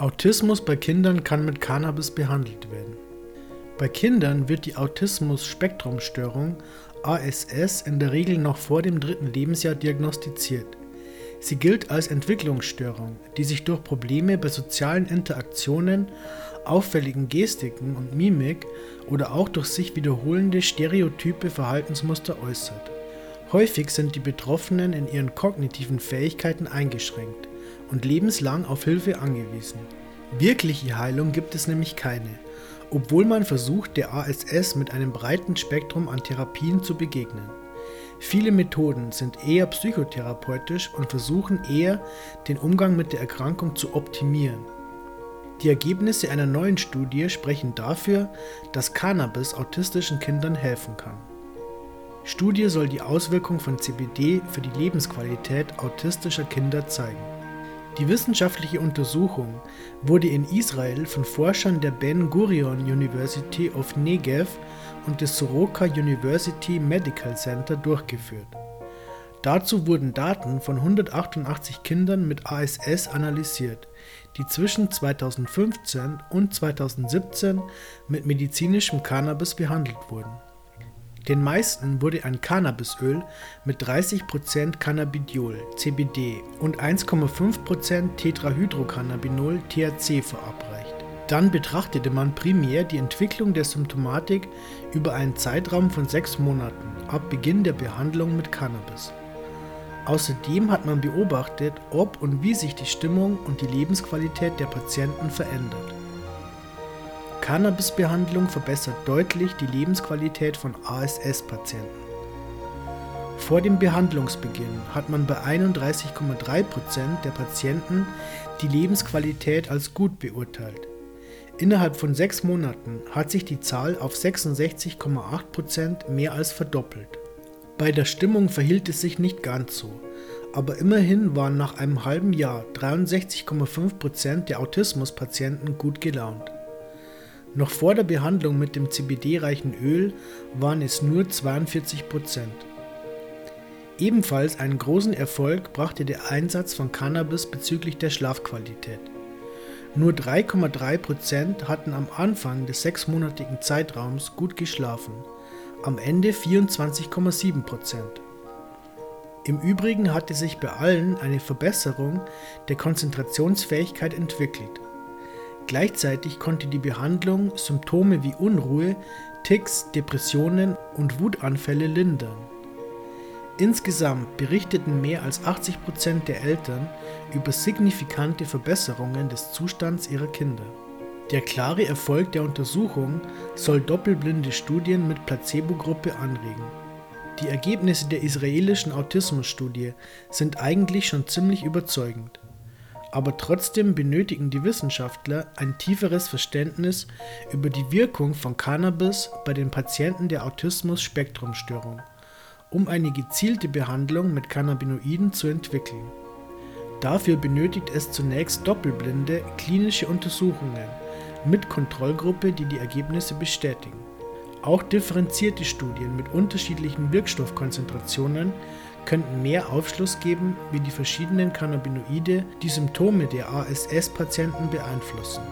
Autismus bei Kindern kann mit Cannabis behandelt werden. Bei Kindern wird die Autismus-Spektrumstörung ASS in der Regel noch vor dem dritten Lebensjahr diagnostiziert. Sie gilt als Entwicklungsstörung, die sich durch Probleme bei sozialen Interaktionen, auffälligen Gestiken und Mimik oder auch durch sich wiederholende stereotype Verhaltensmuster äußert. Häufig sind die Betroffenen in ihren kognitiven Fähigkeiten eingeschränkt und lebenslang auf Hilfe angewiesen. Wirkliche Heilung gibt es nämlich keine, obwohl man versucht, der ASS mit einem breiten Spektrum an Therapien zu begegnen. Viele Methoden sind eher psychotherapeutisch und versuchen eher, den Umgang mit der Erkrankung zu optimieren. Die Ergebnisse einer neuen Studie sprechen dafür, dass Cannabis autistischen Kindern helfen kann. Studie soll die Auswirkung von CBD für die Lebensqualität autistischer Kinder zeigen. Die wissenschaftliche Untersuchung wurde in Israel von Forschern der Ben Gurion University of Negev und des Soroka University Medical Center durchgeführt. Dazu wurden Daten von 188 Kindern mit ASS analysiert, die zwischen 2015 und 2017 mit medizinischem Cannabis behandelt wurden den meisten wurde ein Cannabisöl mit 30% Cannabidiol (CBD) und 1,5% Tetrahydrocannabinol (THC) verabreicht. Dann betrachtete man primär die Entwicklung der Symptomatik über einen Zeitraum von sechs Monaten ab Beginn der Behandlung mit Cannabis. Außerdem hat man beobachtet, ob und wie sich die Stimmung und die Lebensqualität der Patienten verändert Cannabisbehandlung verbessert deutlich die Lebensqualität von ASS-Patienten. Vor dem Behandlungsbeginn hat man bei 31,3% der Patienten die Lebensqualität als gut beurteilt. Innerhalb von sechs Monaten hat sich die Zahl auf 66,8% mehr als verdoppelt. Bei der Stimmung verhielt es sich nicht ganz so, aber immerhin waren nach einem halben Jahr 63,5% der Autismuspatienten gut gelaunt. Noch vor der Behandlung mit dem CBD-reichen Öl waren es nur 42 Prozent. Ebenfalls einen großen Erfolg brachte der Einsatz von Cannabis bezüglich der Schlafqualität. Nur 3,3 Prozent hatten am Anfang des sechsmonatigen Zeitraums gut geschlafen, am Ende 24,7 Prozent. Im Übrigen hatte sich bei allen eine Verbesserung der Konzentrationsfähigkeit entwickelt Gleichzeitig konnte die Behandlung Symptome wie Unruhe, Tics, Depressionen und Wutanfälle lindern. Insgesamt berichteten mehr als 80 Prozent der Eltern über signifikante Verbesserungen des Zustands ihrer Kinder. Der klare Erfolg der Untersuchung soll doppelblinde Studien mit Placebo-Gruppe anregen. Die Ergebnisse der israelischen Autismusstudie sind eigentlich schon ziemlich überzeugend aber trotzdem benötigen die Wissenschaftler ein tieferes Verständnis über die Wirkung von Cannabis bei den Patienten der Autismus-Spektrumstörung, um eine gezielte Behandlung mit Cannabinoiden zu entwickeln. Dafür benötigt es zunächst doppelblinde klinische Untersuchungen mit Kontrollgruppe, die die Ergebnisse bestätigen. Auch differenzierte Studien mit unterschiedlichen Wirkstoffkonzentrationen könnten mehr Aufschluss geben, wie die verschiedenen Cannabinoide die Symptome der ASS-Patienten beeinflussen